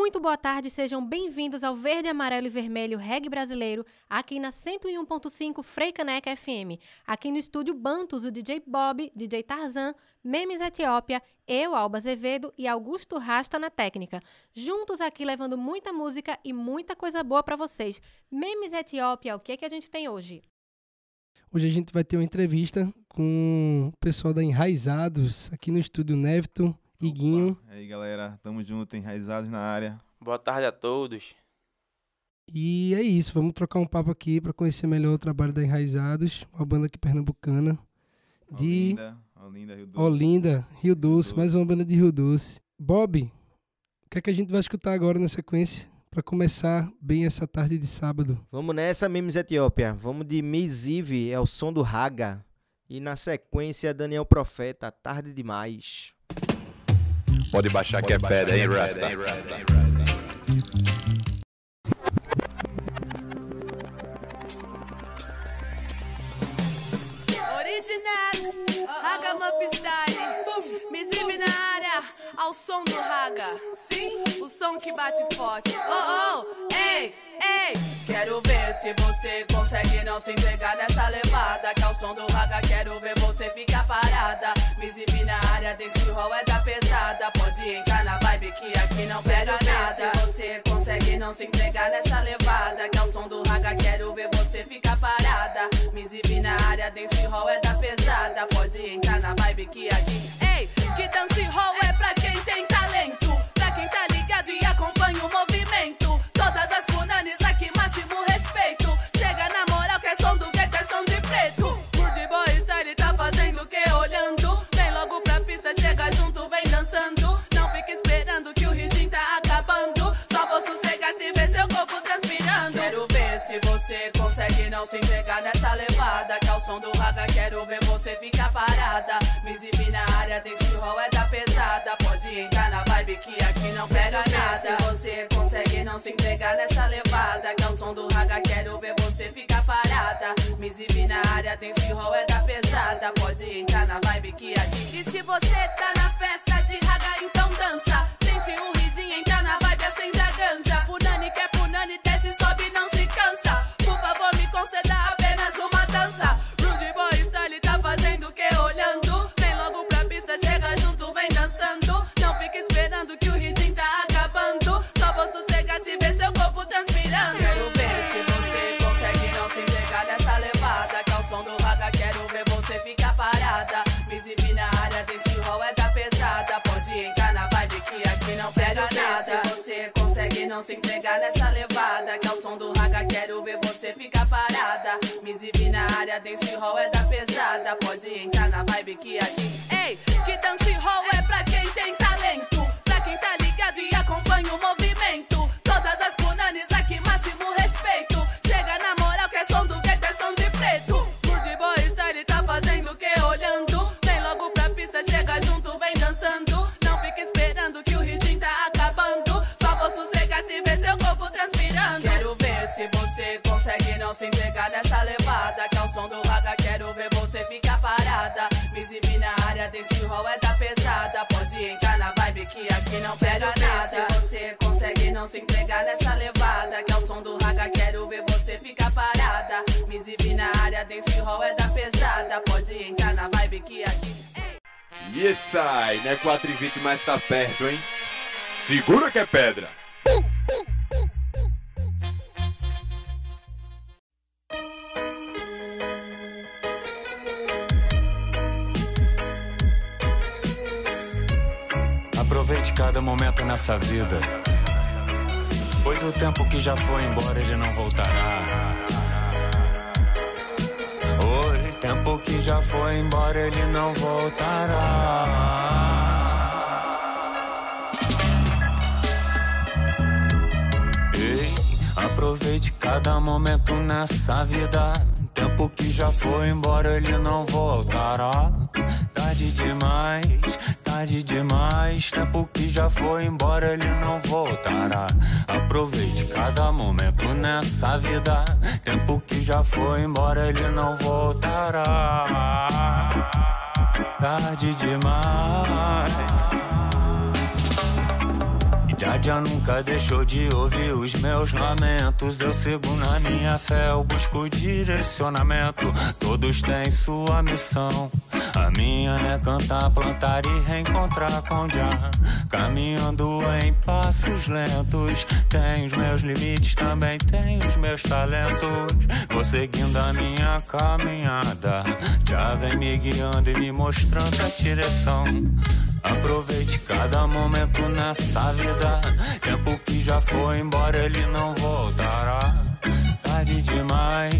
Muito boa tarde, sejam bem-vindos ao Verde, Amarelo e Vermelho Reggae Brasileiro, aqui na 101.5 Freicaneca FM. Aqui no estúdio Bantus, o DJ Bob, DJ Tarzan, Memes Etiópia, eu, Alba Azevedo e Augusto Rasta na técnica. Juntos aqui levando muita música e muita coisa boa para vocês. Memes Etiópia, o que, é que a gente tem hoje? Hoje a gente vai ter uma entrevista com o pessoal da Enraizados, aqui no estúdio Nevton e Guinho. E aí, galera, tamo junto, enraizados na área. Boa tarde a todos. E é isso, vamos trocar um papo aqui para conhecer melhor o trabalho da Enraizados, uma banda aqui pernambucana. De Olinda, Olinda, Rio Doce. Olinda, Rio Doce, mais uma banda de Rio Doce. Bob, o que é que a gente vai escutar agora na sequência para começar bem essa tarde de sábado? Vamos nessa, Memes Etiópia. Vamos de Mizive, é o som do Raga. E na sequência, Daniel Profeta, Tarde Demais. Pode baixar que é pedra, hein, Rasta? Original, Raga Muff Style. Misive na área, ao som do Raga. Sim, o som que bate forte. Oh, oh, ei, ei. Quero ver se você consegue não se entregar nessa levada. Que é o som do Raga, quero ver você ficar parada. Misive na área, desse rol é da pesada. Pode entrar na vibe que aqui não pega nada. Se você consegue não se entregar nessa levada. Que é o som do Raga, quero ver você ficar parada. Misive na área, dance hall é da pesada. Pode entrar na vibe que aqui. Ei, que dance hall é pra quem tem talento. Pra quem tá ligado e acompanha o movimento. Todas as punanes não se entregar nessa levada. Que é o som do raga, quero ver você ficar parada. Misive na área, desse hall é da pesada. Pode entrar na vibe que aqui não pega nada. Se você consegue não se entregar nessa levada. Que é o som do raga, quero ver você ficar parada. Misive na área, desse hall é da pesada. Pode entrar na vibe que aqui. E se você tá na festa de raga, então não se entregar nessa levada. Que é o som do raga, quero ver você ficar parada. Misive na área, dance hall é da pesada. Pode entrar na vibe que aqui. Ei, que dance não se entregar nessa levada. Que é o som do raga, quero ver você ficar parada. Misive na área, desse hall é da pesada. Pode entrar na vibe que aqui não pega nada. Se você consegue não se entregar nessa levada. Que é o som do raga, quero ver você ficar parada. Misive na área, desse hall é da pesada. Pode entrar na vibe que aqui. Ei. Yes, ai, não é 4 e 20, mas tá perto, hein? Segura que é pedra. Cada momento nessa vida. Pois o tempo que já foi embora ele não voltará. Oi, tempo que já foi embora ele não voltará. Ei, aproveite cada momento nessa vida. Tempo que já foi embora, ele não voltará. Tarde demais, tarde demais. Tempo que já foi embora, ele não voltará. Aproveite cada momento nessa vida. Tempo que já foi embora, ele não voltará. Tarde demais. Jaja nunca deixou de ouvir os meus lamentos. Eu sigo na minha fé, eu busco direcionamento. Todos têm sua missão. A minha é cantar, plantar e reencontrar com Jah. Caminhando em passos lentos. Tem os meus limites, também tem os meus talentos. Vou seguindo a minha caminhada. Já vem me guiando e me mostrando a direção. Aproveite cada momento nessa vida. Tempo que já foi embora, ele não voltará. Tarde demais,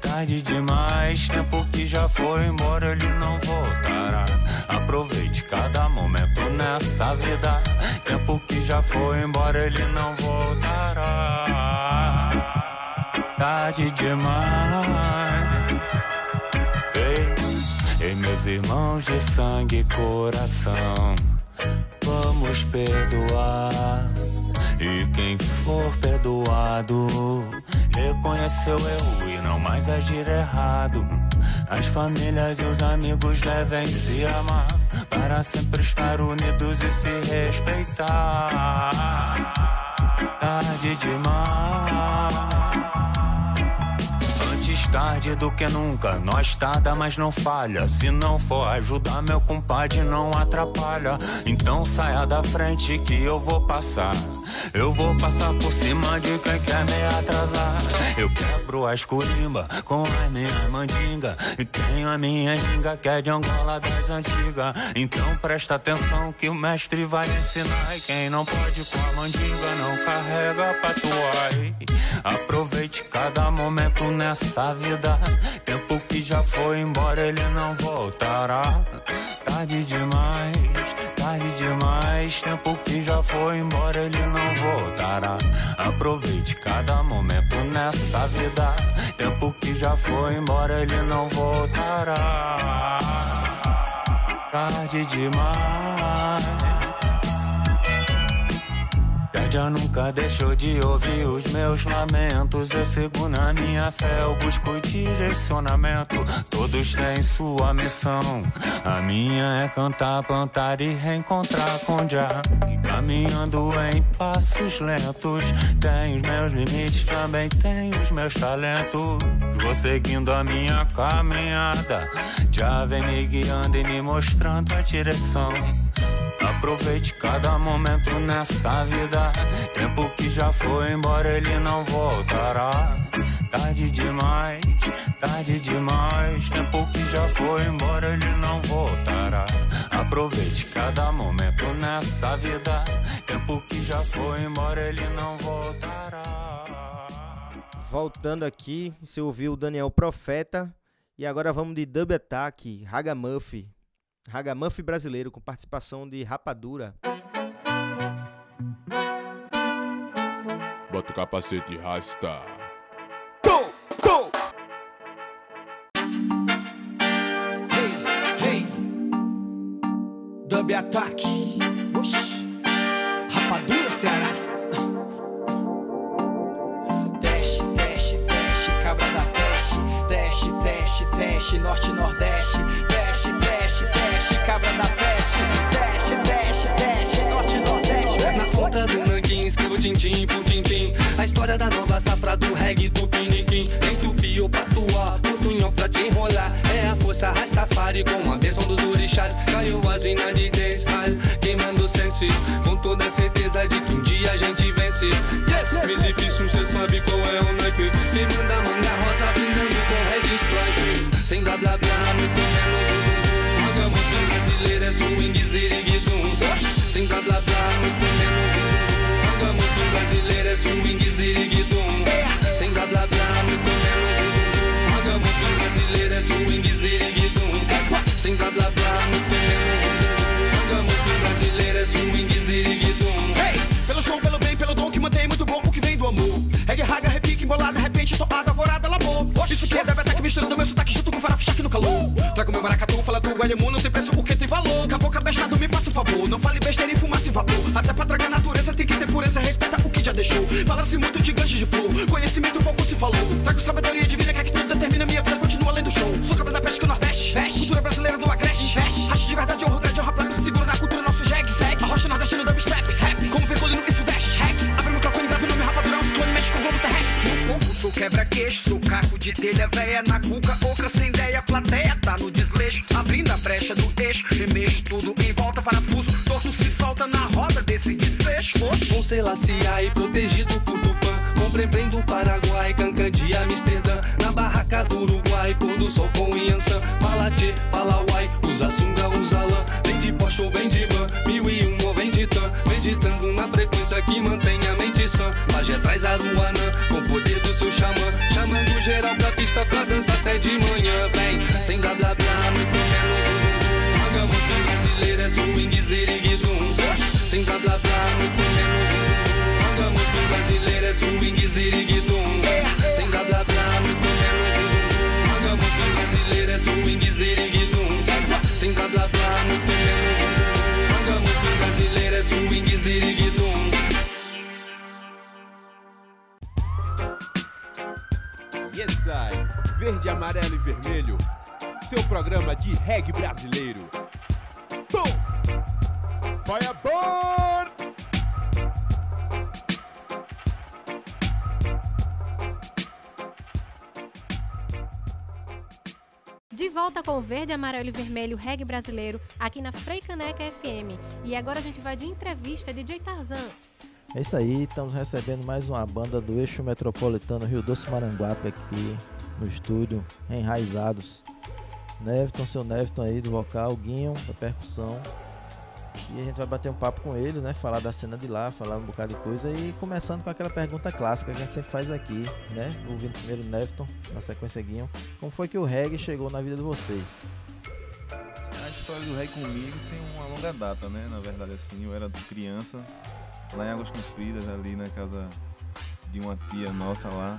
tarde demais. Tempo que já foi embora, ele não voltará. Aproveite cada momento nessa vida. Tempo que já foi embora, ele não voltará. Tarde demais. Ei. Ei, meus irmãos de sangue e coração, vamos perdoar. E quem for perdoado, reconheceu o erro e não mais agir errado. As famílias e os amigos devem se amar, para sempre estar unidos e se respeitar. Tarde demais. Tarde do que nunca, nós tarda, mas não falha. Se não for ajudar, meu compadre não atrapalha. Então saia da frente que eu vou passar. Eu vou passar por cima de quem quer me atrasar. Eu quebro a escurimba com as minhas mandinga. E tenho a minha ginga que é de Angola das antigas. Então presta atenção que o mestre vai ensinar. E quem não pode com a mandinga não carrega patuai. Aproveite cada nessa vida. Tempo que já foi embora, ele não voltará. Tarde demais, tarde demais. Tempo que já foi embora, ele não voltará. Aproveite cada momento nessa vida. Tempo que já foi embora, ele não voltará. Tarde demais. Já nunca deixou de ouvir os meus lamentos. Eu sigo na minha fé, eu busco direcionamento. Todos têm sua missão. A minha é cantar, plantar e reencontrar com. E caminhando em passos lentos. Tem os meus limites, também tem os meus talentos. Vou seguindo a minha caminhada. Já vem me guiando e me mostrando a direção. Aproveite cada momento nessa vida. Tempo que já foi embora, ele não voltará. Tarde demais, tarde demais. Tempo que já foi embora, ele não voltará. Aproveite cada momento nessa vida. Tempo que já foi embora, ele não voltará. Voltando aqui, você ouviu o Daniel Profeta. E agora vamos de Dub Attack, Ragamuffin. Ragamuffin brasileiro, com participação de Rapadura. Bota o capacete e rasta. Hey, Dub Attack. Oxi. Rapadura, Ceará. Teste, teste, teste, cabra da peste. Teste, teste, teste, norte, nordeste. História da nova safra do reggae do piniquim. Em tupi ou patuá, portunhol pra te enrolar. É a força Rastafari com a bênção dos orixás. Caiu a zina de dancehall, queimando sense. Com toda a certeza de que um dia a gente vence. Yes, mais difícil, cê sabe qual é o naipe. Quem manda manga rosa, brindando com reggae strike. Sem blá blá blá, muito menos um zum zum. Ragamuffin brasileiro é swing, ziriguidum. Sem blá blá blá, muito menos swing, ziriguidum. Sem blá blá blá, muito menos um zum zum. Ragamuffin brasileiro é swing, ziriguidum. Sem blá blá blá, muito menos um zum zum. Ragamuffin brasileiro é swing, ziriguidum. Hey, pelo som, pelo bem, pelo dom que mantém muito bom o que vem do amor. Reggae, raga, repique, embolada, repente, toada, vorada, labor. Isso que é da beta que me misturando meu sotaque junto com farofa no calor. Trago meu maracatu, fala do Guayamu, não tem preço porque tem valor. Cabocla bestado, me faça um favor. Não fale besteira e fumaça e vapor. Até pra tragar natureza tem que ter pureza, respeita o que já deixou. Fala-se muito de gancho de flor, conhecimento pouco se falou. Trago sabedoria de vida que é que tudo determina minha vida, continua além do show. Sou cabra da o Nordeste, veste. Cultura brasileira do Agreste, veste. Acho de verdade, honro, dread, honra, plebe, seguro na cultura, nosso jegue, segue. A rocha nordestina, dubstep, rap. Como virgulino e sudeste, hack. Abre o microfone, grave nome, rapadurão, ciclone, mexe com o globo terrestre. No fogo, sou quebra-queixo, sou carro de telha véia na cuca, brecha do eixo, remexo tudo em volta, parafuso, torto se solta na roda desse desfecho. Com Selassie e protegido por Tupã Com Brembrem do Paraguai, Cancan de Amsterdã Na barraca do Uruguai, pôr do sol com Yansan Fala uai, usa sunga, usa lã Vem de Porsche ou vem de van, mil e um vem de tan Meditando na frequência que mantém a mente sã Pajé traz Aruanã, com poder do seu xamã Chamando geral pra pista pra dança até de manhã Vem, sem blá blá blá muito menos um zum zum Anda muito brasileiro, é swing, ziriguidum Sem blá blá blá, muito menos um zum zum Anda muito brasileiro, é swing, ziriguidum Sem blá blá blá, muito menos um zum zum Anda muito brasileiro, é swing, ziriguidum Yes, I. Verde, amarelo e vermelho. Seu programa de reggae brasileiro. Tom! Fireball! De volta com o verde, amarelo e vermelho reggae brasileiro aqui na Freicaneca FM. E agora a gente vai de entrevista de DJ Tarzan. É isso aí, estamos recebendo mais uma banda do eixo metropolitano Rio Doce Maranguape aqui no estúdio, enraizados. Neviton, seu Neviton aí do vocal, Guinho da percussão. E a gente vai bater um papo com eles, né? Falar da cena de lá, falar um bocado de coisa e começando com aquela pergunta clássica que a gente sempre faz aqui, né? Ouvindo primeiro Neviton, na sequência Guinho. Como foi que o reggae chegou na vida de vocês? A história do reggae comigo tem uma longa data, né? Na verdade, assim, eu era criança, lá em Águas Compridas, ali na casa de uma tia nossa lá.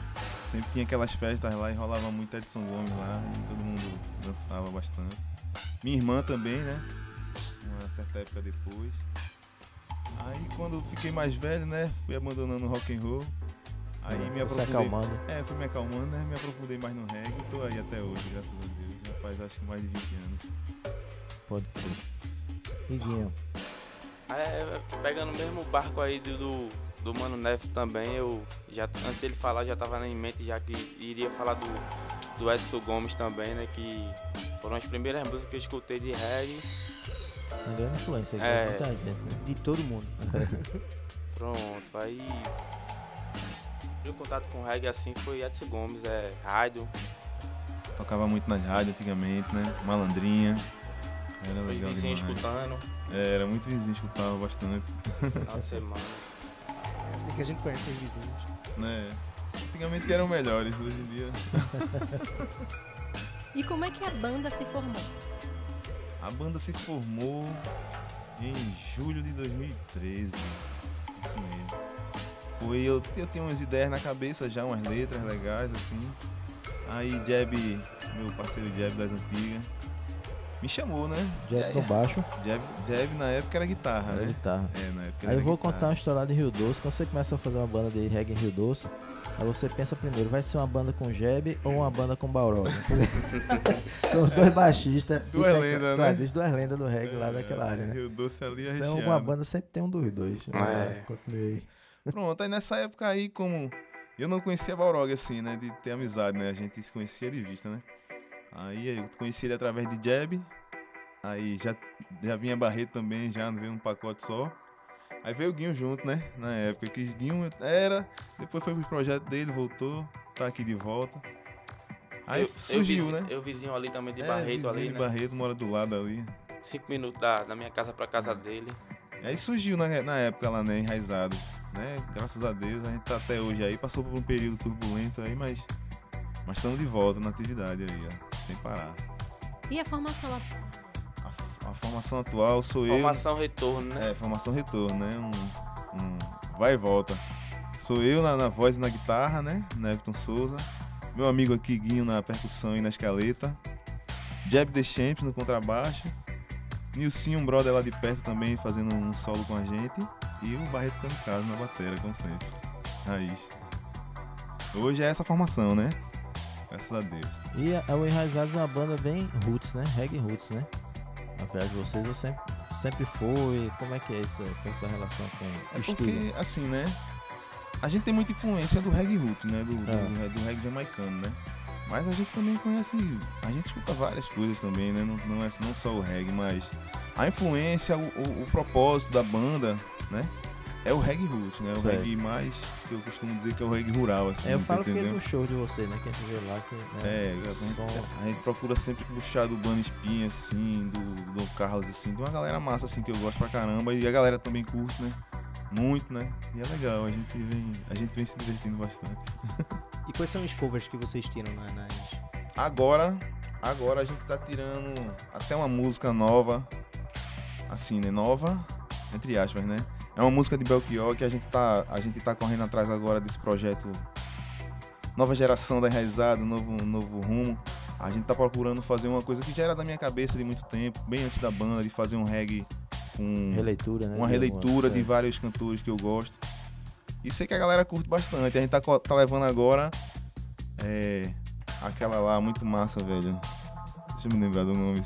Sempre tinha aquelas festas lá e rolava muito Edson Gomes lá, e todo mundo dançava bastante. Minha irmã também, né? Uma certa época depois. Aí quando eu fiquei mais velho, né? Fui abandonando o rock and roll. Aí me Foi se aprofundei. acalmando. É, fui me acalmando, né? Me aprofundei mais no reggae e tô aí até hoje, graças a Deus. Já faz acho que mais de 20 anos. Pode crer. E Guinho? É, pegando o mesmo barco aí do, do, Mano Neves também, eu já antes dele falar já tava em mente já que iria falar do, do Edson Gomes também, né? Que foram as primeiras músicas que eu escutei de reggae. Uma grande influência aqui, É. muita gente. né? De todo mundo. Pronto, aí. Meu contato com reggae assim foi Edson Gomes, é rádio. Tocava muito nas rádios antigamente, né? Malandrinha. Era Os legal vizinhos escutando. É, era muito vizinho, escutava bastante. Final de semana. É assim que a gente conhece os vizinhos. né? Antigamente eram melhores, hoje em dia. E como é que a banda se formou? A banda se formou em julho de 2013. Isso mesmo. Foi, eu, eu tinha umas ideias na cabeça já, umas letras legais, assim. Aí Jeb, meu parceiro Jeb das antigas, me chamou, né? Jeb no baixo. Jeb, Jeb na época era guitarra, Era né? guitarra. É, na época Aí eu vou guitarra. contar uma história de Rio Doce. Quando você começa a fazer uma banda de reggae em Rio Doce, aí você pensa primeiro, vai ser uma banda com Jeb ou uma banda com Bauró? São os dois baixistas. Duas tec- lendas, né? tecladistas, Duas lendas do reggae lá daquela área, né? Rio Doce ali é Então recheado. uma banda sempre tem um dos dois. É. Continuei. Pronto, aí nessa época aí, como eu não conhecia Balrog assim, né? De ter amizade, né? A gente se conhecia de vista, né? Aí eu conheci ele através de Jeb. Aí já, já vinha Barreto também, já não veio um pacote só. Aí veio o Guinho junto, né? Na época que Guinho era, depois foi pro projeto dele, voltou, tá aqui de volta. Aí eu, surgiu, eu, né? vizinho, eu vizinho ali também de É, Barreto vizinho ali, de né? Barreto mora do lado ali. Cinco minutos da, da minha casa pra casa dele. Aí surgiu na, na época lá, né, enraizado, né? Graças a Deus, a gente tá até hoje aí, passou por um período turbulento aí, mas mas estamos de volta na atividade aí, ó, sem parar. E a formação at- A, a formação atual sou Formação eu. retorno, né? É, formação retorno, né? Um, um vai e volta. Sou eu na, na voz e na guitarra, né? Neviton Souza. Meu amigo aqui, Guinho, na percussão e na escaleta. Jeb The Champs no contrabaixo. Nilcinho, um brother lá de perto também, fazendo um solo com a gente. E o Barreto Kamikaze na bateria, como sempre. Raiz. Hoje é essa formação, né? Graças a Deus. E a, o Enraizados é uma banda bem roots, né? Reggae roots, né? Viagem de vocês eu sempre, sempre foi. Como é que é essa, essa relação com É o porque, estilo? assim, né? A gente tem muita influência do reggae root, né? Do, do, É. do reggae jamaicano, né? Mas a gente também conhece. A gente escuta várias coisas também, né? Não, não é não só o reggae, mas a influência, o, o, o propósito da banda, né? É o reggae root, né? O Certo. reggae mais, que eu costumo dizer que é o reggae rural, assim. É, eu tá falo porque entendendo? no show de vocês, né? Que a gente vê lá que. Né, É, a gente, som- a gente procura sempre puxar do Bano Espinha, assim, do, do Carlos, assim, de uma galera massa, assim, que eu gosto pra caramba, e a galera também curte, né? Muito, né? E é legal, a gente vem, a gente vem se divertindo bastante. E quais são os covers que vocês tiram na- nas. Agora, agora a gente tá tirando até uma música nova, assim, né? Nova, entre aspas, né? É uma música de Belchior que a gente tá, a gente tá correndo atrás agora desse projeto Nova Geração da Enraizada, novo, novo rumo. A gente tá procurando fazer uma coisa que já era da minha cabeça de muito tempo, bem antes da banda, de fazer um reggae com Releitura, né, uma releitura de é. vários cantores que eu gosto. E sei que a galera curte bastante. A gente tá, tá levando agora é, aquela lá, muito massa, velho. Deixa eu me lembrar do nome.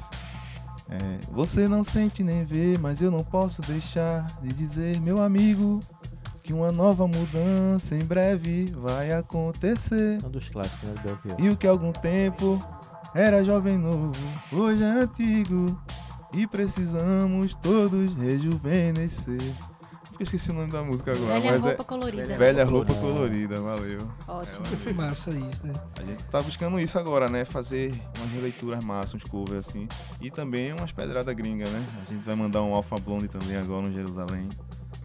É, você não sente nem vê, mas eu não posso deixar de dizer, meu amigo, que uma nova mudança em breve vai acontecer. Um dos clássicos, né? Belchior. E o que há algum tempo era jovem novo, hoje é antigo. E precisamos todos rejuvenescer. Eu esqueci o nome da música agora. Velha mas roupa é... colorida. Velha roupa colorida, valeu. Ótimo. É, valeu. Massa isso, né? A gente tá buscando isso agora, né? Fazer umas releituras massas, uns covers assim. E também umas pedradas gringas, né? A gente vai mandar um Alpha Blonde também agora no Jerusalém.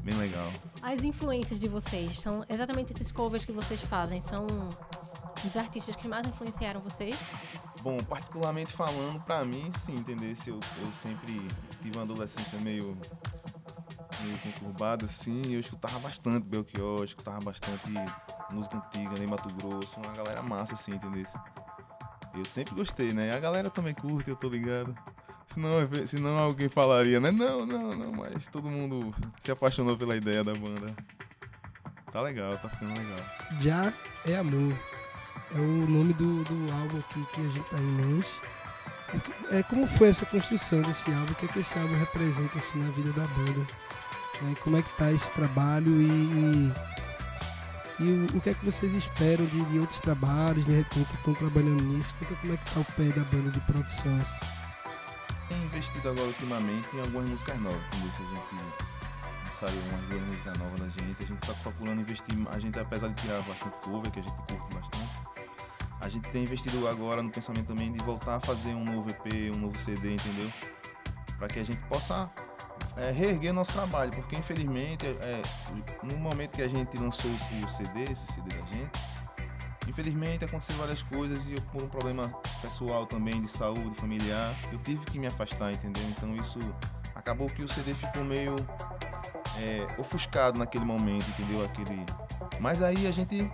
Bem legal. As influências de vocês são exatamente esses covers que vocês fazem? São os artistas que mais influenciaram vocês? Bom, particularmente falando, pra mim, sim, entender se eu, eu sempre tive uma adolescência meio, meio conturbada, assim, eu escutava bastante Belchior, escutava bastante música antiga, nem Mato Grosso, uma galera massa, assim, entendeu? Eu sempre gostei, né? A galera também curte, eu tô ligado. Senão, senão alguém falaria, né? Não, não, não, mas todo mundo se apaixonou pela ideia da banda. Tá legal, tá ficando legal. Já é amor. É o nome do, do álbum aqui que a gente tá em mãos. Que- É, como foi essa construção desse álbum? O que, é que esse álbum representa assim, na vida da banda? Né? Como é que tá esse trabalho e, e, e o, o que é que vocês esperam de, de outros trabalhos? De repente estão trabalhando nisso? Conta como é que tá o pé da banda de produção. Assim. Tenho investido agora ultimamente em algumas músicas novas, entendeu? Se a gente saiu umas duas músicas novas da gente, a gente tá procurando investir, a gente apesar de tirar bastante cover, que a gente curte bastante, a gente tem investido agora no pensamento também de voltar a fazer um novo EP, um novo CD, entendeu? Para que a gente possa é, reerguer nosso trabalho, porque infelizmente, é, no momento que a gente lançou o CD, esse CD da gente, Infelizmente aconteceram várias coisas e eu, por um problema pessoal também, de saúde, familiar, eu tive que me afastar, entendeu? Então isso acabou que o CD ficou meio é, ofuscado naquele momento, entendeu? Aquele... Mas aí a gente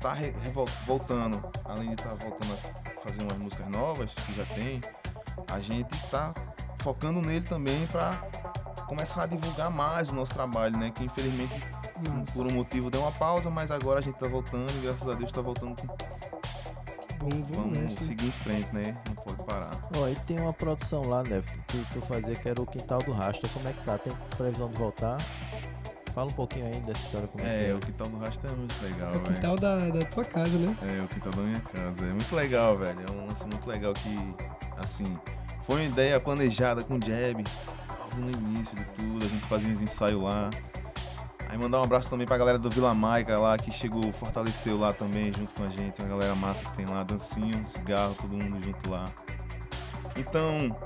tá voltando, além de estar voltando a fazer umas músicas novas, que já tem, a gente tá focando nele também para começar a divulgar mais o nosso trabalho, né? Que infelizmente Nossa. por um motivo deu uma pausa, mas agora a gente tá voltando e graças a Deus tá voltando com. Bom, vamos, Vamos nessa. seguir em frente, né? Não pode parar. Ó, e tem uma produção lá, né? Que tu fazia que era o Quintal do Rastro. Como é que tá? Tem previsão de voltar? Fala um pouquinho aí dessa história como é, que É, é. o quintal do rastro é muito legal, É o velho. quintal da, da tua casa, né? É, o quintal da minha casa. É muito legal, velho. É um lance muito legal que, assim, foi uma ideia planejada com o Jeb, logo no início de tudo. A gente fazia uns ensaios lá. Aí mandar um abraço também pra galera do Vila Maica lá, que chegou, fortaleceu lá também, junto com a gente. Uma galera massa que tem lá, dancinho, cigarro, todo mundo junto lá. Então,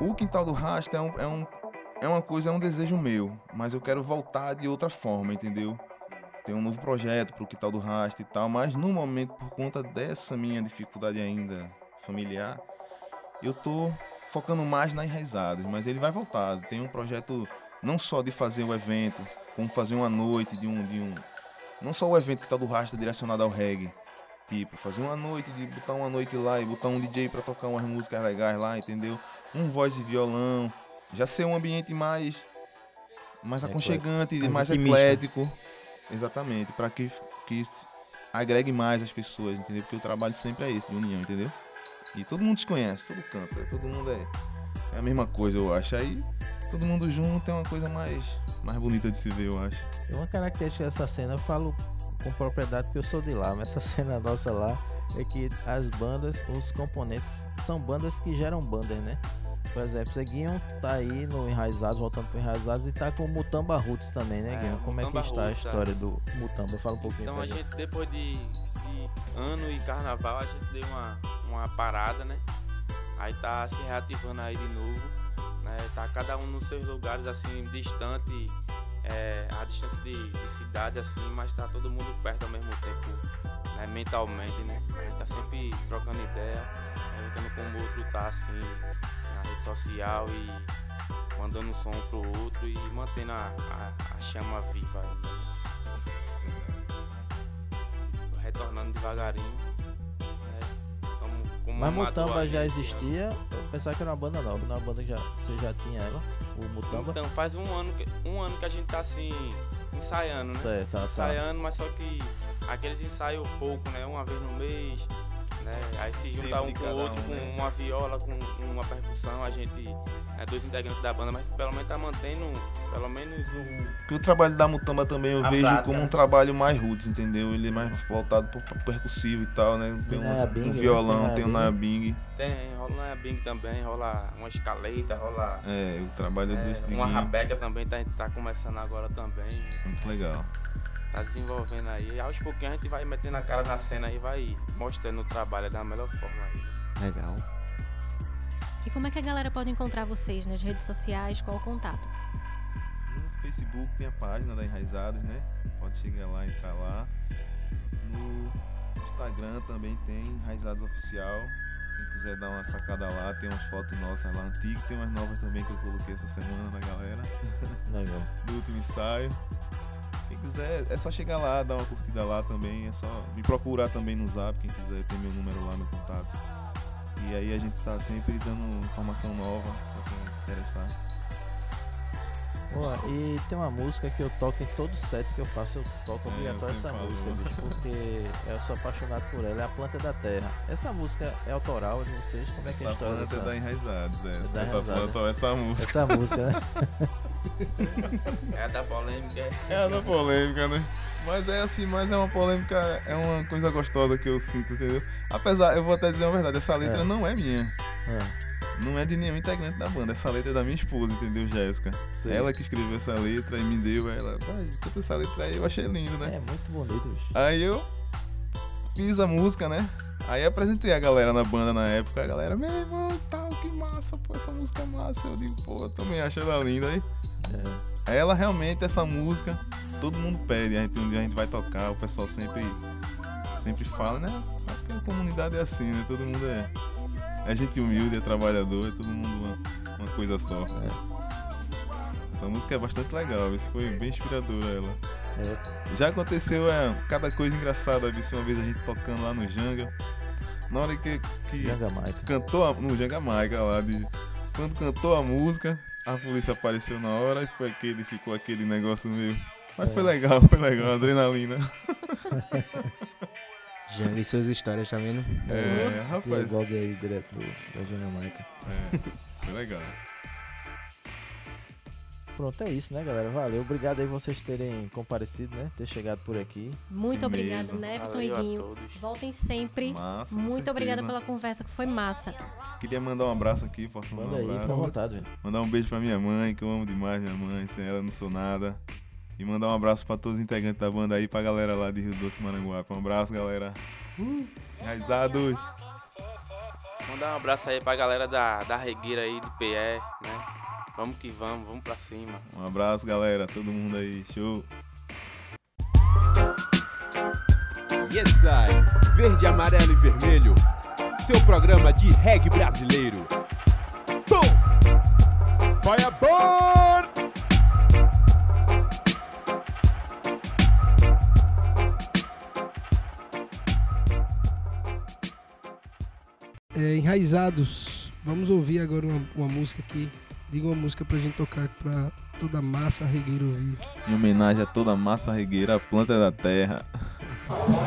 o Quintal do Rastro é, um, é, um, é uma coisa, é um desejo meu, mas eu quero voltar de outra forma, entendeu? Tem um novo projeto pro Quintal do Rastro e tal, mas no momento, por conta dessa minha dificuldade ainda familiar, eu tô focando mais na enraizadas, mas ele vai voltar. Tem um projeto não só de fazer o evento, como fazer uma noite de um. De um não só o evento Quintal do Rastro é direcionado ao reggae, Tipo, fazer uma noite, de botar uma noite lá e botar um DJ pra tocar umas músicas legais lá, entendeu? Um voz e violão. Já ser um ambiente mais. Mais É, aconchegante, mais mais, eclético. Exatamente, pra que, que agregue mais as pessoas, entendeu? Porque o trabalho sempre é esse, de união, entendeu? E todo mundo se conhece, todo canto, todo mundo é, é a mesma coisa, eu acho. Aí todo mundo junto é uma coisa mais, mais bonita de se ver, eu acho. E uma característica dessa cena, eu falo com propriedade porque eu sou de lá, mas essa cena nossa lá é que as bandas, os componentes, são bandas que geram bandas, né? Por exemplo, Seguinho tá aí no Enraizados, voltando pro Enraizados, e tá com o Mutamba Roots também, né, É, Guinho? Como é que Mutamba está a Roots, é. história do Mutamba? Fala um pouquinho Então pra a gente. gente, depois de, de ano e carnaval, a gente deu uma, uma parada, né? Aí tá se reativando aí de novo, né? Tá cada um nos seus lugares, assim, distante, é, a distância de, de cidade, assim, mas tá todo mundo perto ao mesmo tempo, né? Mentalmente, né? A gente tá sempre trocando ideia, perguntando como o outro tá, assim, na rede social e mandando um som pro outro e mantendo a, a, a chama viva ainda, né? retornando devagarinho. Como, Mas Mutamba já existia, eu pensava que era uma banda nova, não uma banda que já, você já tinha ela, o. Mutamba. Então faz um ano, que, um ano que a gente tá assim, ensaiando, né? Certo, tá, tá. ensaiando, mas só que aqueles ensaios pouco, né? Uma vez no mês. Né? Aí se juntar Sempre um com o outro, um, com né? uma viola, com uma percussão, a gente é dois integrantes da banda, mas pelo menos tá mantendo pelo menos um. Porque o trabalho da Mutamba também eu A vejo prática, como né? um trabalho mais roots, entendeu? Ele é mais voltado pro, pro percussivo e tal, né? Tem um, Bing, um né? violão, Tem tem o Naya Bing. Tem, rola uma bing também, rola uma escaleta, rola. É, o trabalho é, desse uma Diguinho, rabeca também tá, tá começando agora também. muito legal. Tá desenvolvendo aí. E aos pouquinhos a gente vai metendo a cara na cena e vai mostrando o trabalho da melhor forma aí. Legal. E como é que a galera pode encontrar vocês nas redes sociais? Qual o contato? No Facebook tem a página da Enraizados, né? Pode chegar lá, entrar lá. No Instagram também tem Enraizados Oficial. Quem quiser dar uma sacada lá, tem umas fotos nossas lá antigas, tem umas novas também que eu coloquei essa semana da galera. Legal. Do último ensaio. Quem quiser, é só chegar lá, dar uma curtida lá também. É só me procurar também no zap, quem quiser ter meu número lá, meu contato. E aí a gente está sempre dando informação nova pra quem se interessar. Boa, e tem uma música que eu toco em todo set que eu faço, eu toco É, obrigatório essa música, bicho, porque eu sou apaixonado por ela, é a planta da terra. Essa música é autoral de vocês? Como é que é a Essa história planta dessa? é da Enraizados, é. É da essa Enraizados. planta, essa música. Essa música, né? É da polêmica. É a da polêmica, né? Mas é assim, mas é uma polêmica, é uma coisa gostosa que eu sinto, entendeu? Apesar, eu vou até dizer uma verdade, essa letra É. não é minha. É. Não é de nenhum integrante da banda, essa letra é da minha esposa, entendeu, Jéssica? Ela que escreveu essa letra e me deu, ela, vai, canta essa letra aí, eu achei lindo, né? É muito bonito, bicho. Aí eu fiz a música, né? Aí apresentei a galera na banda na época, a galera, meu irmão, tal, que massa, pô, essa música é massa. Eu digo, pô, eu também acho ela linda aí. É. Ela realmente, essa música, todo mundo pede, a gente, um dia a gente vai tocar, o pessoal sempre, sempre fala, né? A comunidade é assim, né? Todo mundo é, é gente humilde, é trabalhador, é todo mundo uma, uma coisa só. Essa música é bastante legal, isso foi bem inspiradora ela. É. Já aconteceu é, cada coisa engraçada, vi uma vez a gente tocando lá no Janga. Na hora que, que cantou a, no Janga Maica lá, de, quando cantou a música, a polícia apareceu na hora e foi aquele, ficou aquele negócio meio. Mas foi É. legal, foi legal, adrenalina. Janga e suas histórias, tá vendo? É, E rapaz. o aí, direto do, da Jamaica. É, foi legal. Pronto, é isso, né, galera? Valeu. Obrigado aí vocês terem comparecido, né? Ter chegado por aqui. Muito obrigada, Neverton Valeu e Guinho. Voltem sempre. Massa, Muito obrigada pela conversa, que foi massa. Queria mandar um abraço aqui, posso mandar Manda um aí, abraço? fica à vontade. Mandar um beijo pra minha mãe, que eu amo demais minha mãe, sem ela não sou nada. E mandar um abraço pra todos os integrantes da banda aí, pra galera lá de Rio Doce, Maranguape. Um abraço, galera. Enraizados. Mandar um abraço aí pra galera da, da Regueira aí, de PE, né? Vamos que vamos, vamos pra cima. Um abraço, galera. Todo mundo aí. Show. Yes, I. Verde, amarelo e vermelho. Seu programa de reggae brasileiro. Boom! Fireball! é, Enraizados. Vamos ouvir agora uma, uma música aqui. Diga uma música pra gente tocar pra toda massa regueira ouvir. Em homenagem a toda massa regueira, a planta da terra.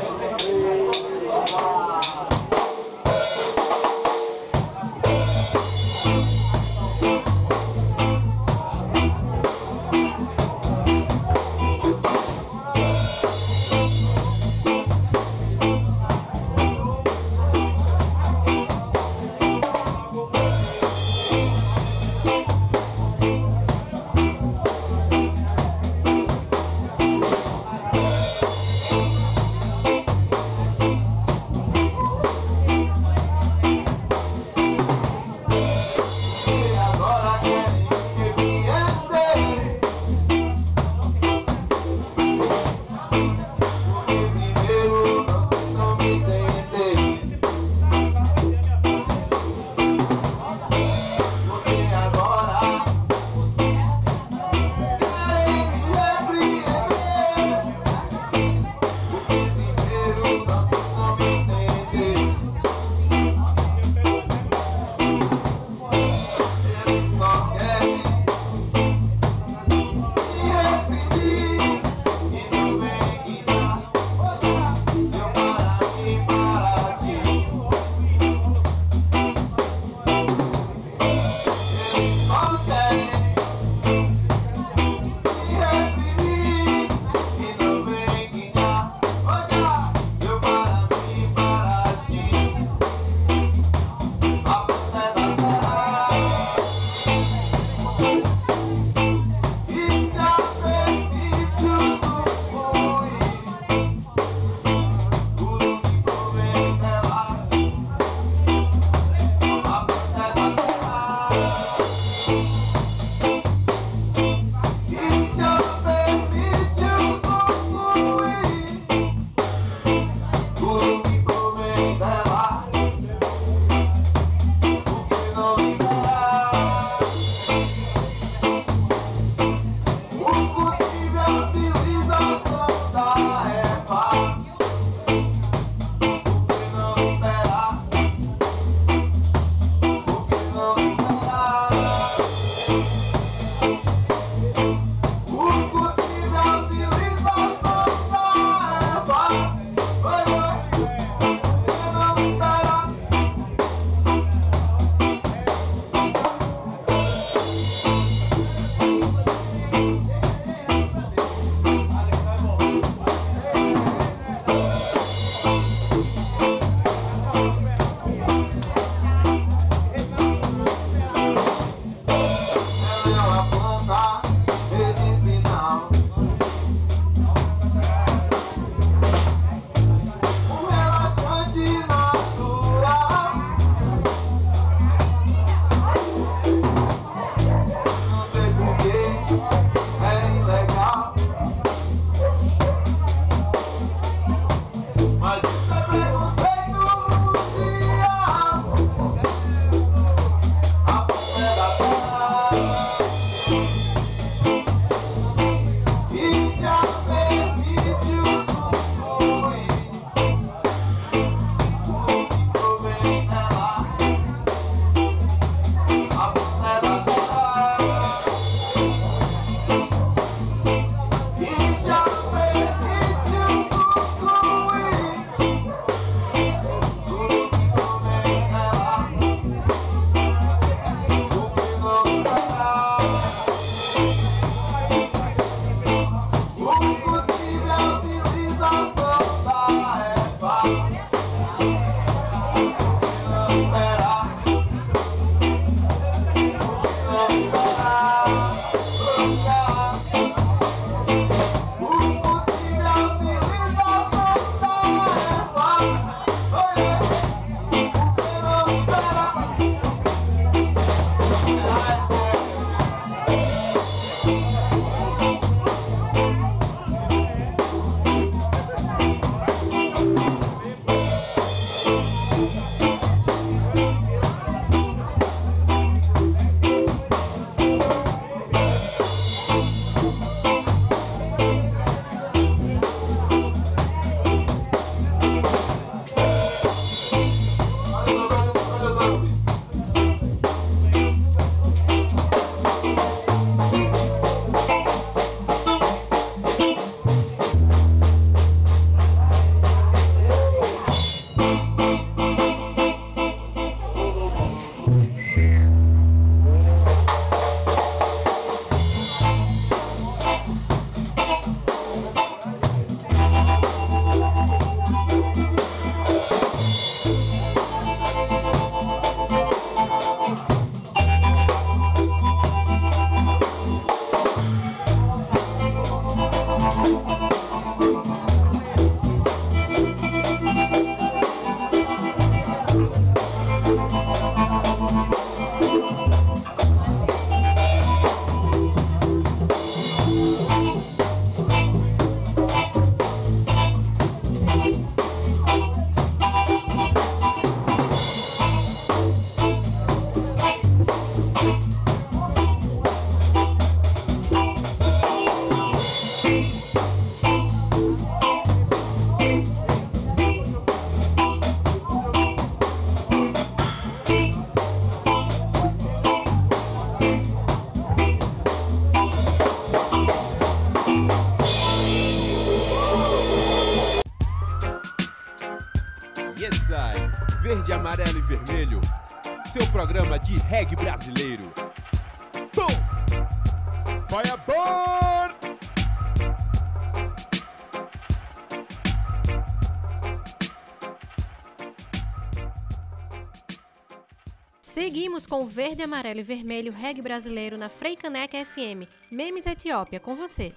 com Verde, Amarelo e Vermelho Reggae Brasileiro na Freicaneca FM. Memes Etiópia, com você.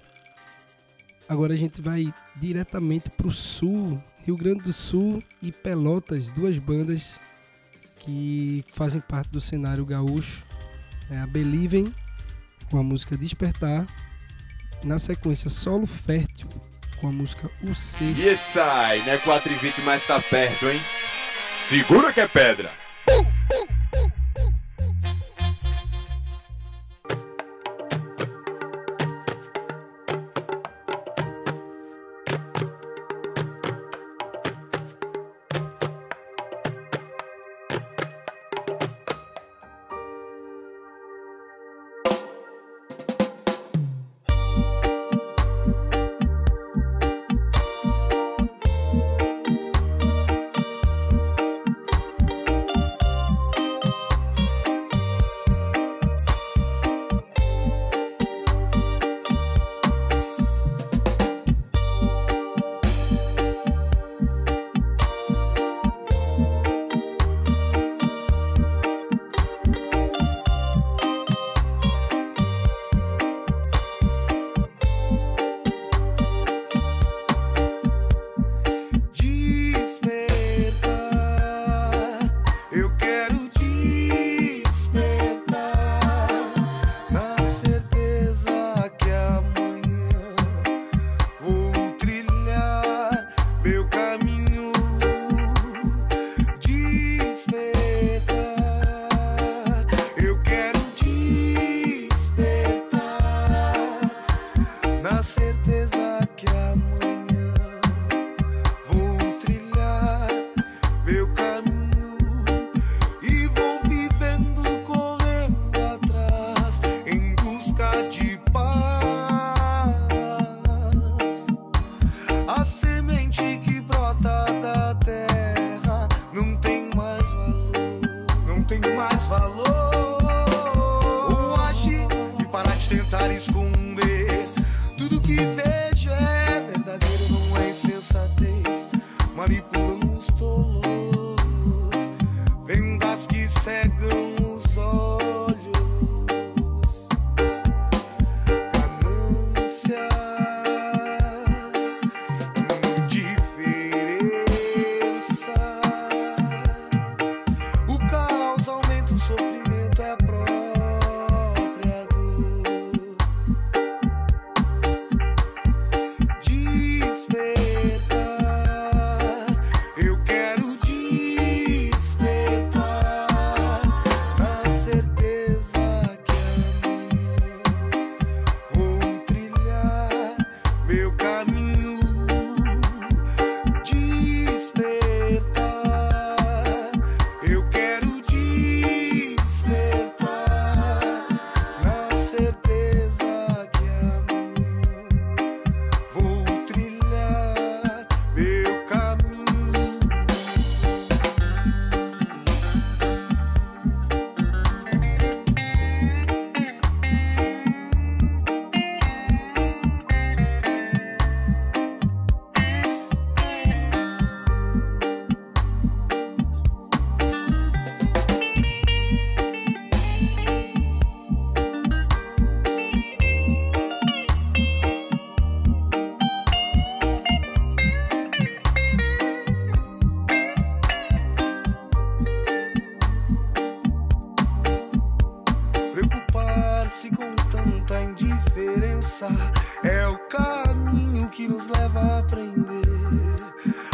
Agora a gente vai diretamente para o sul, Rio Grande do Sul e Pelotas, duas bandas que fazem parte do cenário gaúcho. É a Believing, com a música Despertar. Na sequência, Solo Fértil, com a música O Ser. E sai, né? 4 e 20, mas tá perto, hein? Segura que é pedra! Despertar,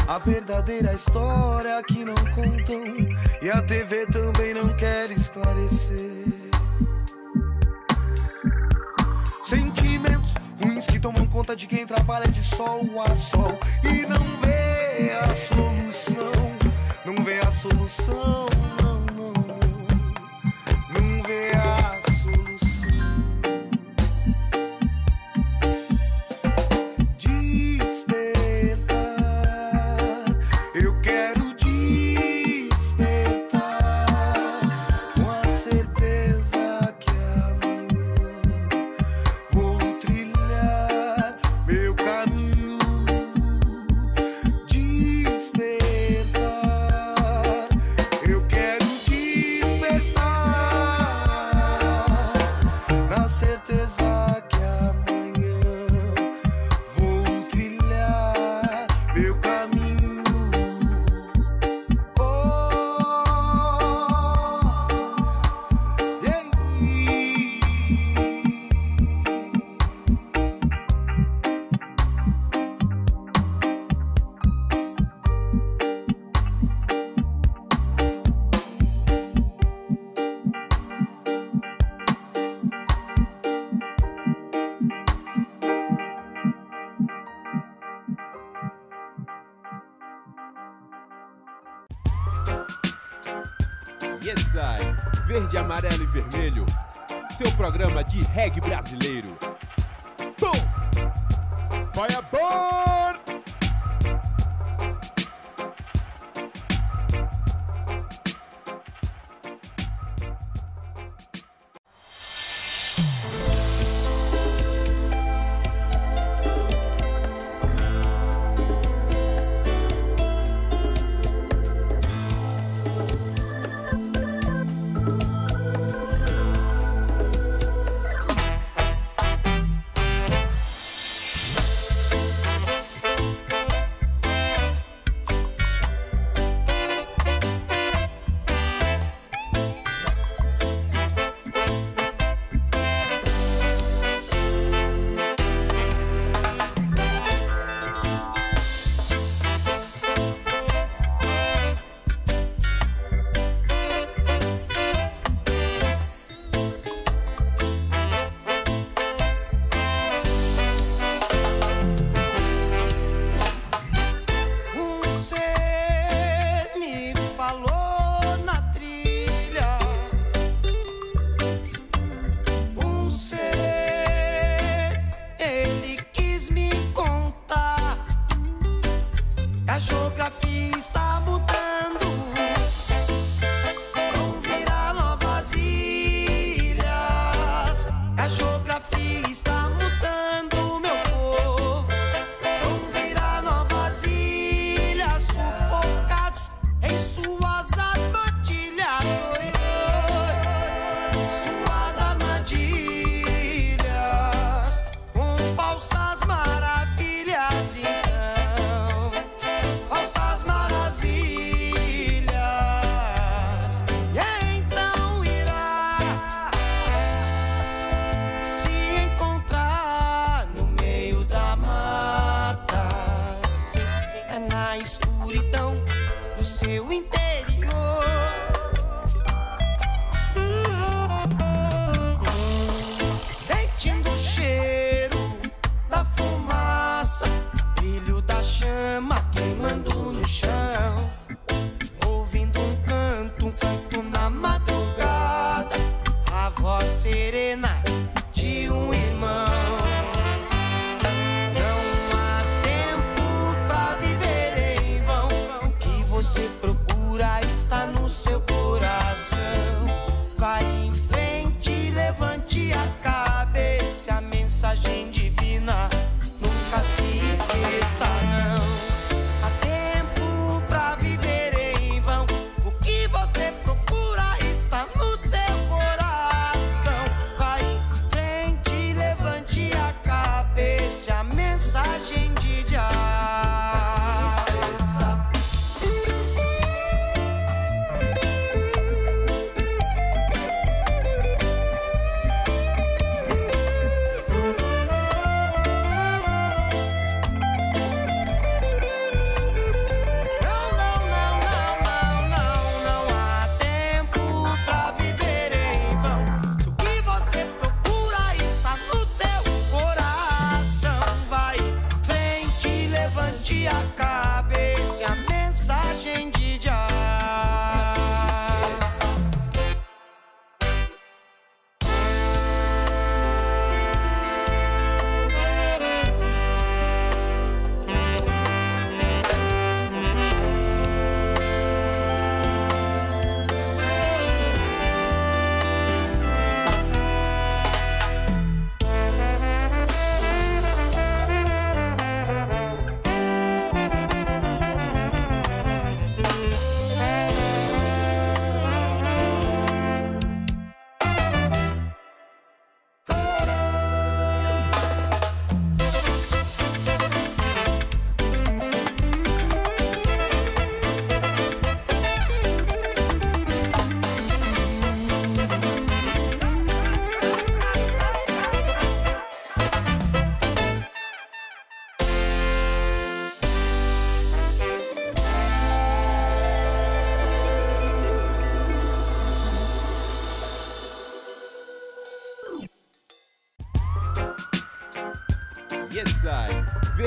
a verdadeira história que não contam e a TV também não quer esclarecer. Sentimentos ruins que tomam conta de quem trabalha de sol a sol e não vê a solução, não vê a solução, não,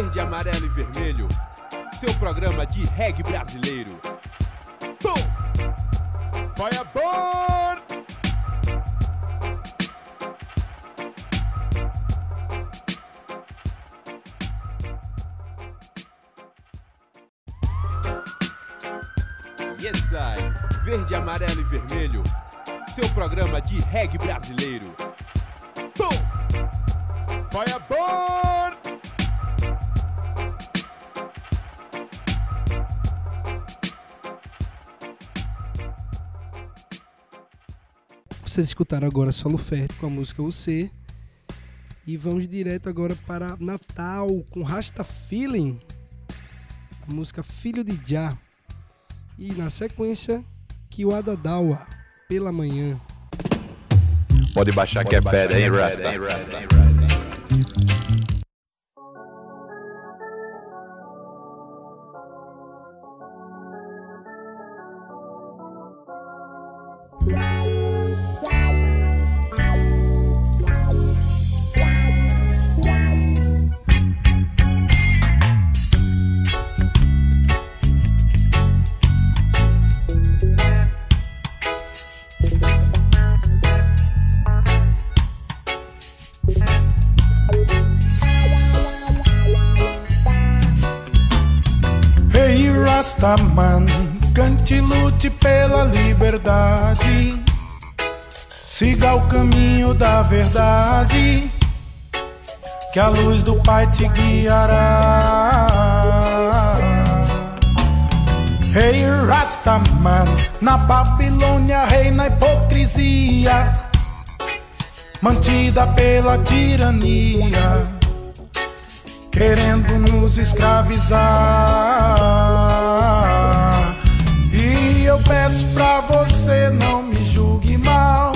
Verde, amarelo e vermelho. Seu programa de reggae brasileiro. Vocês escutaram agora Solo Fértil com a música O C. E vamos direto agora para Natal com Rasta Feeling. A música Filho de Já. E na sequência, Kiwada Dawa, pela manhã. Pode baixar que é pedra, hein, Rasta? Ei, Rastaman, cante e lute pela liberdade. Siga o caminho da verdade, que a luz do Pai te guiará. Ei, Rastaman, na Babilônia reina a hipocrisia, mantida pela tirania querendo nos escravizar. Peço pra você não me julgue mal,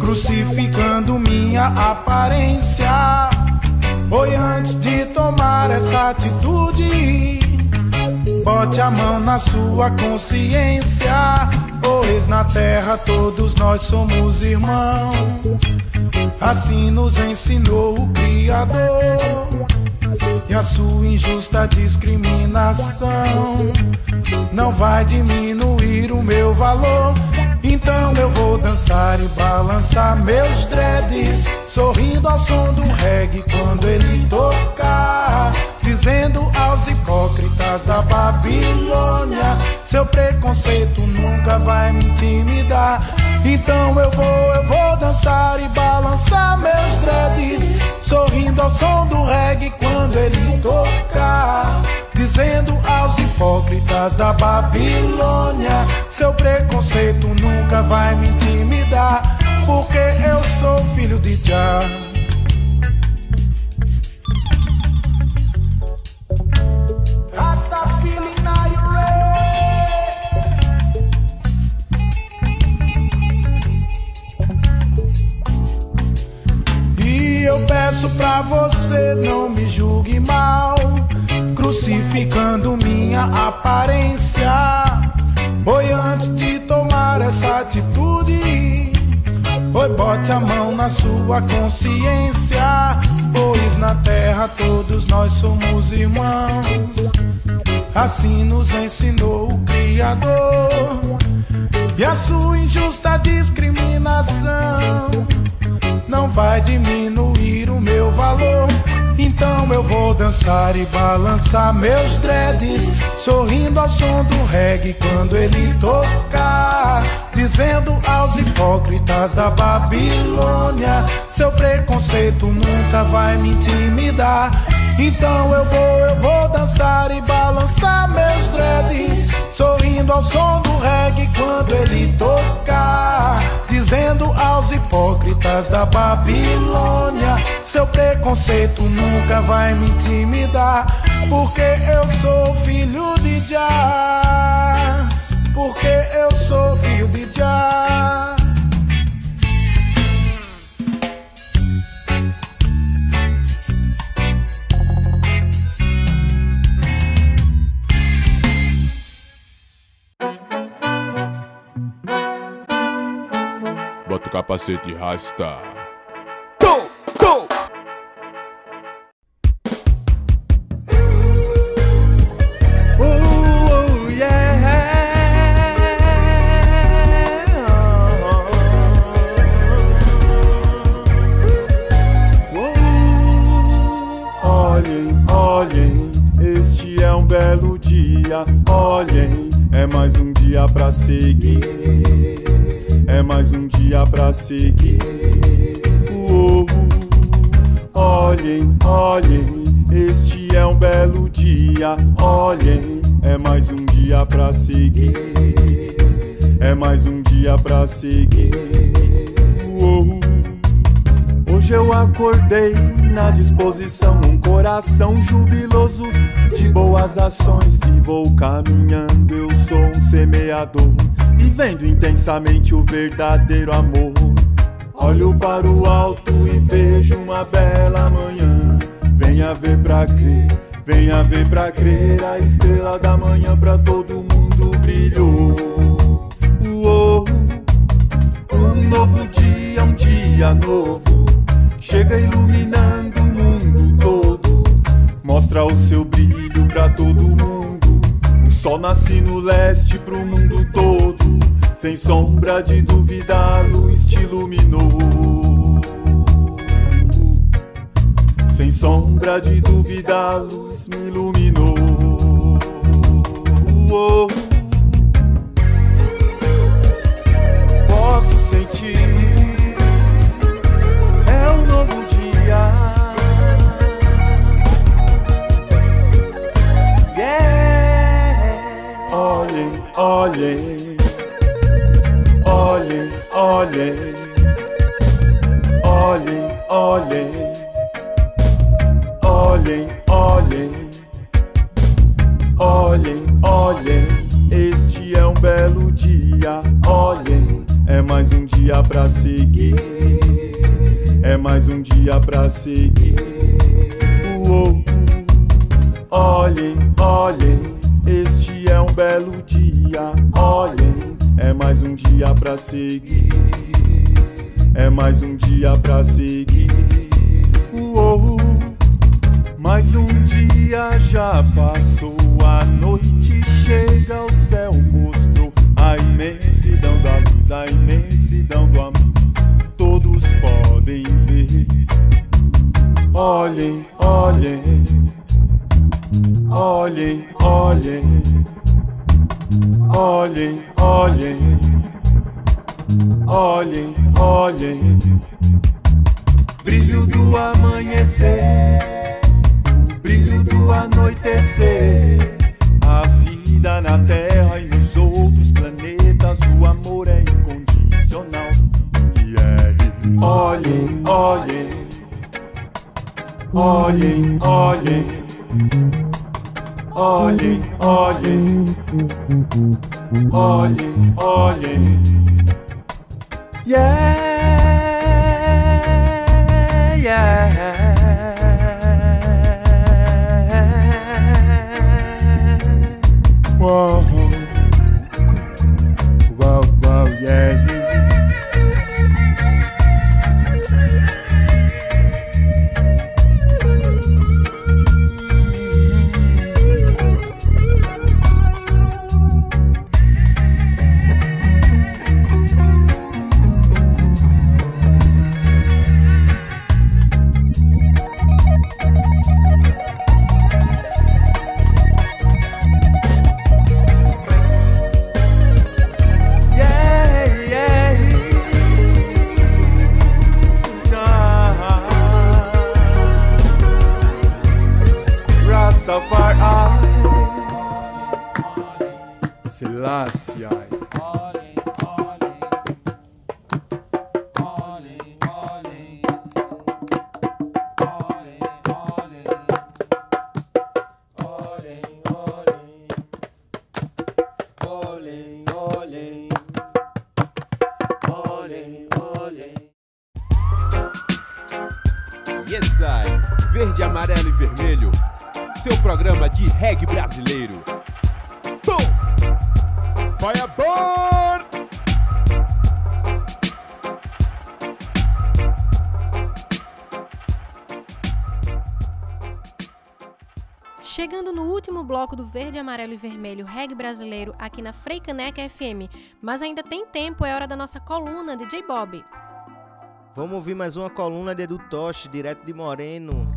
crucificando minha aparência. Foi antes de tomar essa atitude, bote a mão na sua consciência, pois na terra todos nós somos irmãos. Assim nos ensinou o Criador e a sua injusta discriminação não vai diminuir o meu valor. Então eu vou dançar e balançar meus dreads, sorrindo ao som do reggae quando ele tocar, dizendo aos hipócritas da Babilônia: seu preconceito nunca vai me intimidar. Então eu vou, eu vou dançar e balançar meus dreads, sorrindo ao som do reggae quando ele tocar. Dizendo aos hipócritas da Babilônia: Seu preconceito nunca vai me intimidar, porque eu sou filho de Jah. Peço pra você não me julgue mal, crucificando minha aparência. Foi antes de tomar essa atitude, Oi, bote a mão na sua consciência, pois na terra todos nós somos irmãos. Assim nos ensinou o Criador. E a sua injusta discriminação não vai diminuir o meu valor. Então eu vou dançar e balançar meus dreads, sorrindo ao som do reggae quando ele tocar, dizendo aos hipócritas da Babilônia: seu preconceito nunca vai me intimidar. Então eu vou, eu vou dançar e balançar meus dreads, sorrindo ao som do reggae quando ele tocar, dizendo aos hipócritas da Babilônia: seu preconceito nunca vai me intimidar, porque eu sou filho de Jah, porque eu sou filho de Jah. capacete rasta. Go, go. Oh, yeah. olhem, olhem, este é um belo dia. Olhem, é mais um dia pra seguir. É mais um dia pra seguir. Uou, olhem, olhem, este é um belo dia. Olhem, é mais um dia pra seguir. É mais um dia pra seguir. Uou. Hoje eu acordei na disposição, um coração jubiloso de boas ações e vou caminhando. Eu sou um semeador, vivendo intensamente o verdadeiro amor. Olho para o alto e vejo uma bela manhã. Venha ver pra crer, venha ver pra crer. A estrela da manhã pra todo mundo brilhou. Uou, um novo dia, um dia novo. Nasce no leste pro mundo todo. Sem sombra de dúvida, a luz te iluminou. Sem sombra de dúvida, a luz me iluminou. Dia pra seguir. É mais um dia pra seguir. Uou. Olhem, olhem, este é um belo dia. Olhem, é mais um dia pra seguir. É mais um dia pra seguir. Uou. Mais um dia já passou, a noite chega, o céu imensidão da luz, a imensidão do amor. Todos podem ver. Olhem, olhem, olhem, olhem, olhem, olhem, olhem, olhem. Brilho do amanhecer, brilho do anoitecer. Olhem, olhem, olhem, olhem, olhem, olhem, olhem. Yeah, Verde, amarelo e vermelho. Seu programa de reggae brasileiro. Pum! Fireball! Chegando no último bloco do Verde, Amarelo e Vermelho Reggae Brasileiro aqui na Freicaneca FM. Mas ainda tem tempo, é hora da nossa coluna DJ Bob. Vamos ouvir mais uma coluna de Edu Tosh, direto de Moreno.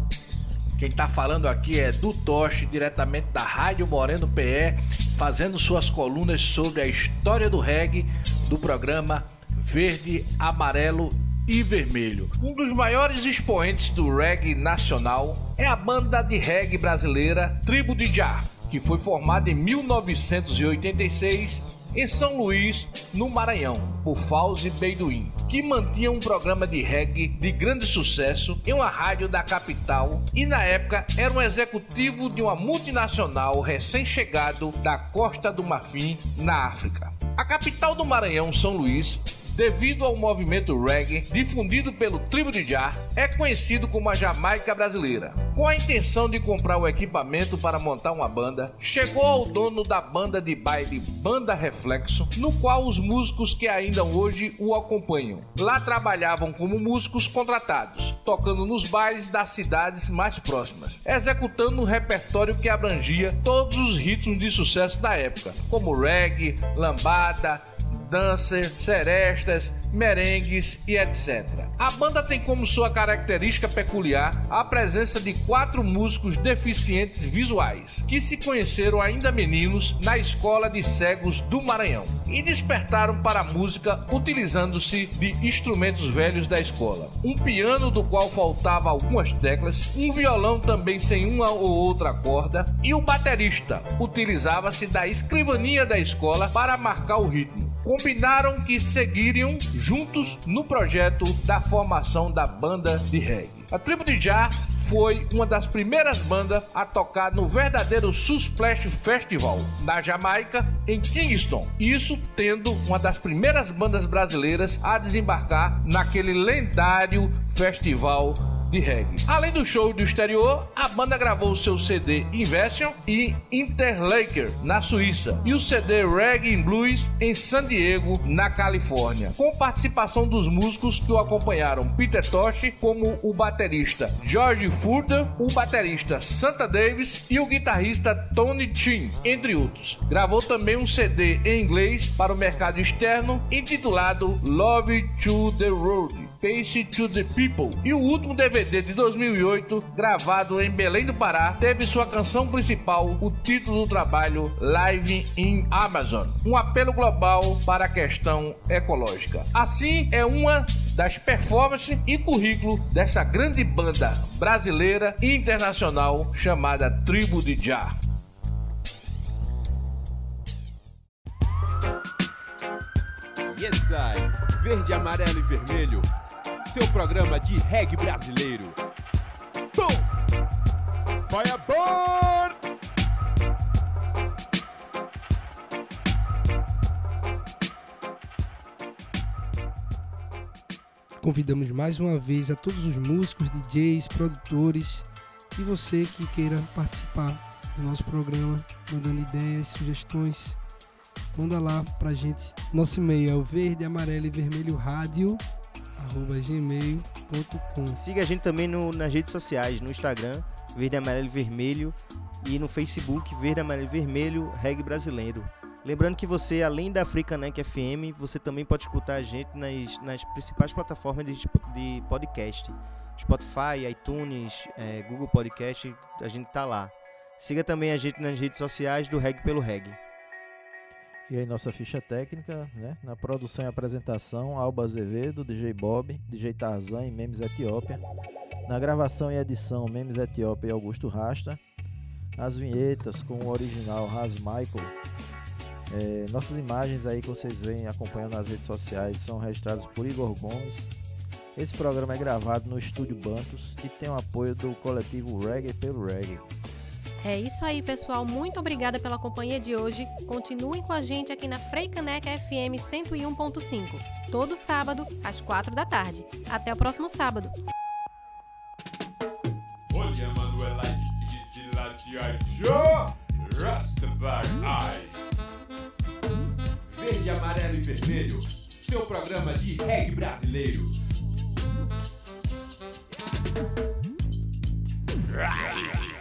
Quem tá falando aqui é do Toche, diretamente da Rádio Moreno PE, fazendo suas colunas sobre a história do reggae do programa Verde, Amarelo e Vermelho. Um dos maiores expoentes do reggae nacional é a banda de reggae brasileira Tribo de Jah, que foi formada em 1986 em São Luís, no Maranhão, por Fauzi Beiduim, que mantinha um programa de reggae de grande sucesso em uma rádio da capital e na época era um executivo de uma multinacional recém-chegado da Costa do Marfim, na África. A capital do Maranhão, São Luís, devido ao movimento reggae difundido pelo Tribo de Jah, é conhecido como a Jamaica brasileira. Com a intenção de comprar o equipamento para montar uma banda, chegou ao dono da banda de baile Banda Reflexo, no qual os músicos que ainda hoje o acompanham. Lá trabalhavam como músicos contratados, tocando nos bailes das cidades mais próximas, executando um repertório que abrangia todos os ritmos de sucesso da época, como reggae, lambada, dancer, serestas, merengues e etc. A banda tem como sua característica peculiar a presença de quatro músicos deficientes visuais, que se conheceram ainda meninos na escola de cegos do Maranhão e despertaram para a música utilizando-se de instrumentos velhos da escola. Um piano do qual faltava algumas teclas, um violão também sem uma ou outra corda e o baterista utilizava-se da escrivaninha da escola para marcar o ritmo combinaram que seguiriam juntos no projeto da formação da banda de reggae. A tribo de Jah foi uma das primeiras bandas a tocar no verdadeiro Susplash Festival na Jamaica, em Kingston. Isso tendo uma das primeiras bandas brasileiras a desembarcar naquele lendário festival de reggae. Além do show do exterior, a banda gravou seu CD Inversion em Interlaken, na Suíça, e o CD Reggae in Blues em San Diego, na Califórnia, com participação dos músicos que o acompanharam, Peter Tosh como o baterista George Furter, o baterista Santa Davis e o guitarrista Tony Chin, entre outros. Gravou também um CD em inglês para o mercado externo intitulado Love to the Road. Pace to the People. E o último DVD de 2008, gravado em Belém do Pará, teve sua canção principal, o título do trabalho Live in Amazon, um apelo global para a questão ecológica. Assim, é uma das performances e currículo dessa grande banda brasileira e internacional chamada Tribo de Jah. Yes, I. Verde, amarelo e vermelho. Seu programa de reggae brasileiro. Boom! Firebird! Convidamos mais uma vez a todos os músicos, DJs, produtores e você que queira participar do nosso programa, mandando ideias, sugestões, manda lá pra gente. Nosso e-mail é o verde, amarelo e vermelho rádio gmail.com. Siga a gente também no, nas redes sociais, no Instagram, Verde, Amarelo Vermelho, e no Facebook, Verde, Amarelo Vermelho, Reggae Brasileiro. Lembrando que você, além da Africanec FM, você também pode escutar a gente nas, nas principais plataformas de, de podcast. Spotify, iTunes, é, Google Podcast, a gente tá lá. Siga também a gente nas redes sociais do Reg pelo Reg. E aí nossa ficha técnica, né? Na produção e apresentação, Alba Azevedo, DJ Bob, DJ Tarzan e Memes Etiópia. Na gravação e edição, Memes Etiópia e Augusto Rasta. As vinhetas com o original Ras Michael. É, nossas imagens aí que vocês veem acompanhando nas redes sociais são registradas por Igor Gomes. Esse programa é gravado no Estúdio Bantos e tem o apoio do coletivo Reggae pelo Reggae. É isso aí, pessoal. Muito obrigada pela companhia de hoje. Continuem com a gente aqui na Freicaneca FM 101.5, todo sábado, às 4 da tarde. Até o próximo sábado. Olha, Manuela de Silasia Joe Rastafari. Verde, amarelo e vermelho. Seu programa de reggae brasileiro. Right.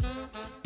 Thank you.